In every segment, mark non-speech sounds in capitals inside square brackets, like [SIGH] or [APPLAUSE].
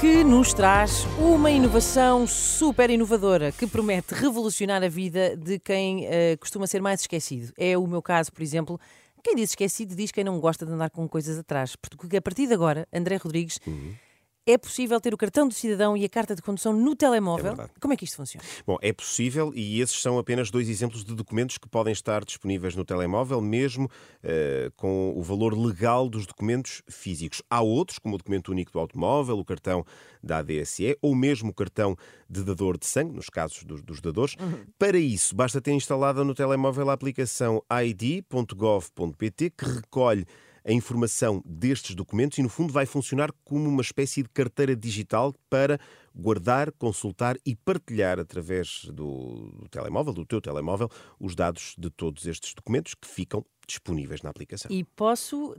que nos traz uma inovação super inovadora que promete revolucionar a vida de quem uh, costuma ser mais esquecido. É o meu caso, por exemplo. Quem diz esquecido diz quem não gosta de andar com coisas atrás. Porque a partir de agora, André Rodrigues. Uhum é possível ter o cartão do cidadão e a carta de condução no telemóvel? É Como é que isto funciona? Bom, é possível e esses são apenas dois exemplos de documentos que podem estar disponíveis no telemóvel, mesmo uh, com o valor legal dos documentos físicos. Há outros, como o documento único do automóvel, o cartão da ADSE ou mesmo o cartão de dador de sangue, nos casos dos, dos dadores. Uhum. Para isso, basta ter instalada no telemóvel a aplicação id.gov.pt que recolhe a informação destes documentos e, no fundo, vai funcionar como uma espécie de carteira digital para guardar, consultar e partilhar através do, do telemóvel, do teu telemóvel, os dados de todos estes documentos que ficam disponíveis na aplicação. E posso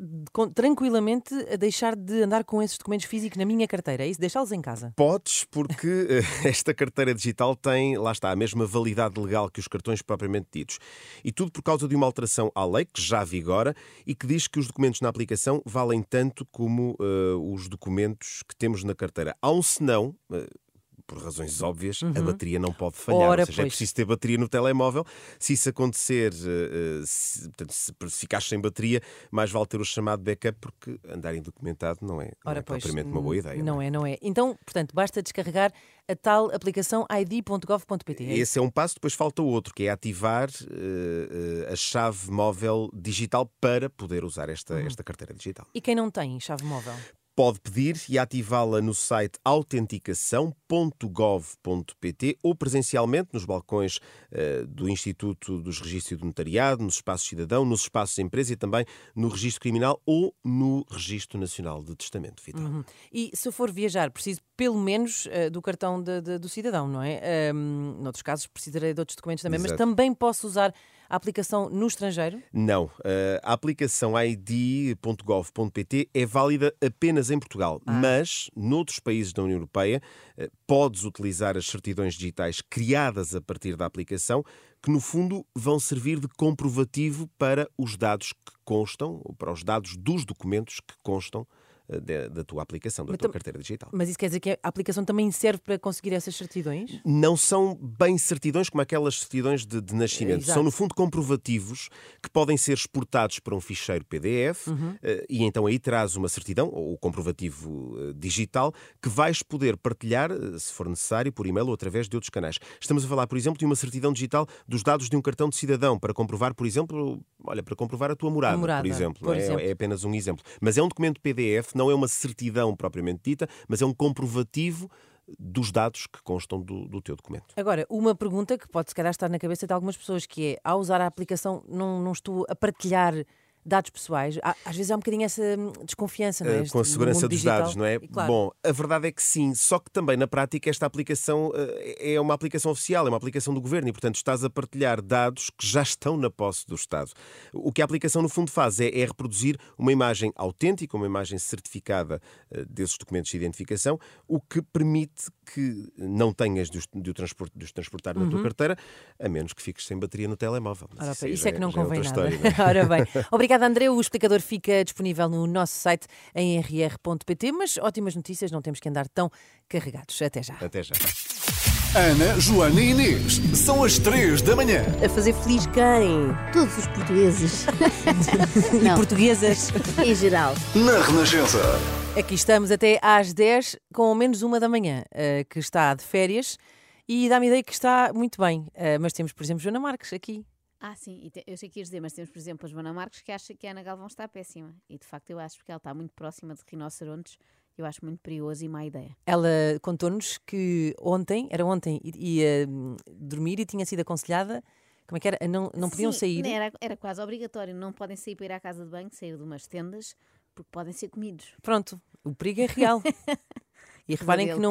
tranquilamente deixar de andar com esses documentos físicos na minha carteira, é isso? Deixá-los em casa? Podes, porque eh, [LAUGHS] esta carteira digital tem, lá está, a mesma validade legal que os cartões propriamente ditos. E tudo por causa de uma alteração à lei que já vigora e que diz que os documentos na aplicação valem tanto como uh, os documentos que temos na carteira. Há um senão, uh, por razões óbvias, uhum. a bateria não pode falhar. Ora, Ou seja, é pois. é preciso ter bateria no telemóvel. Se isso acontecer, uh, se, portanto, se ficares sem bateria, mais vale ter o chamado backup, porque andar indocumentado não é, não é propriamente uma boa ideia. Não, não é? é, não é. Então, portanto, basta descarregar a tal aplicação id.gov.pt. É Esse é um passo, depois falta outro, que é ativar uh, a chave móvel digital para poder usar esta, uhum. esta carteira digital. E quem não tem chave móvel? Pode pedir e ativá-la no site autenticação.gov.pt ou presencialmente nos balcões uh, do Instituto dos Registros do Notariado, nos espaços cidadão, nos espaços empresa e também no registro criminal ou no registro nacional de testamento vital. Uhum. E se for viajar, preciso pelo menos uh, do cartão de, de, do cidadão, não é? Um, noutros casos precisarei de outros documentos também, Exato. mas também posso usar a aplicação no estrangeiro? Não. Uh, a aplicação id.gov.pt é válida apenas em Portugal, ah. mas noutros países da União Europeia uh, podes utilizar as certidões digitais criadas a partir da aplicação, que no fundo vão servir de comprovativo para os dados que constam, ou para os dados dos documentos que constam da, da tua aplicação, da mas, tua carteira digital. Mas isso quer dizer que a aplicação também serve para conseguir essas certidões? Não são bem certidões como aquelas certidões de, de nascimento. Exato. São, no fundo, comprovativos que podem ser exportados para um ficheiro PDF uhum. Eh, e então aí traz uma certidão, ou comprovativo eh, digital, que vais poder partilhar, eh, se for necessário, por e-mail ou através de outros canais. Estamos a falar, por exemplo, de uma certidão digital dos dados de um cartão de cidadão para comprovar, por exemplo, olha, para comprovar a tua morada, morada por exemplo. Por é? exemplo. É, apenas um exemplo. Mas é um documento PDF, não é uma certidão propriamente dita, mas é um comprovativo dos dados que constam do, do teu documento. Agora, uma pergunta que pode se calhar estar na cabeça de algumas pessoas, que é, ao usar a aplicação, não, não estou a partilhar dados pessoais. Às vezes há um bocadinho essa hum, desconfiança, não é? Eh, com a segurança dos digital. dados, não é? Claro. Bom, a verdade é que sim, só que também na prática esta aplicação eh, é uma aplicação oficial, é uma aplicação do governo e, portanto, estás a partilhar dados que já estão na posse do Estado. O que a aplicação, no fundo, faz é, é reproduzir uma imagem autêntica, uma imagem certificada eh, desses documentos de identificação, o que permite que não tenhas de os, de transport, de os transportar uhum. na tua uhum. carteira, a menos que fiques sem bateria no telemóvel. Ora, isso, isso é, é que não é convém nada. História, é? Ora bem, obrigado Obrigada, André. O explicador fica disponível no nosso site em rr.pt, mas ótimas notícias, não temos que andar tão carregados. Até já. Até já. Ana, Joana e Inês, são as três da manhã. A fazer feliz quem? Todos os portugueses. [LAUGHS] e portuguesas. [LAUGHS] em geral. Na Renascença. Aqui estamos até às 10, com menos uma da manhã, eh, que está de férias. E dá-me ideia que está muito bem. Eh, mas temos, por exemplo, Joana Marques aqui. Ah, sim, te, eu sei que ias dizer, mas temos, por exemplo, a Joana Marques que acha que a Ana Galvão está péssima. E de facto eu acho que ela está muito próxima de rinocerontes. Eu acho muito perigoso e má ideia. Ela contou-nos que ontem, era ontem, ia hum, dormir e tinha sido aconselhada. Como é que era? Não, não podiam Sim, sair? Era, era quase obrigatório. Não podem sair para ir à casa de banho, sair de umas tendas, porque podem ser comidos. Pronto, o perigo é real. [LAUGHS] e reparem que não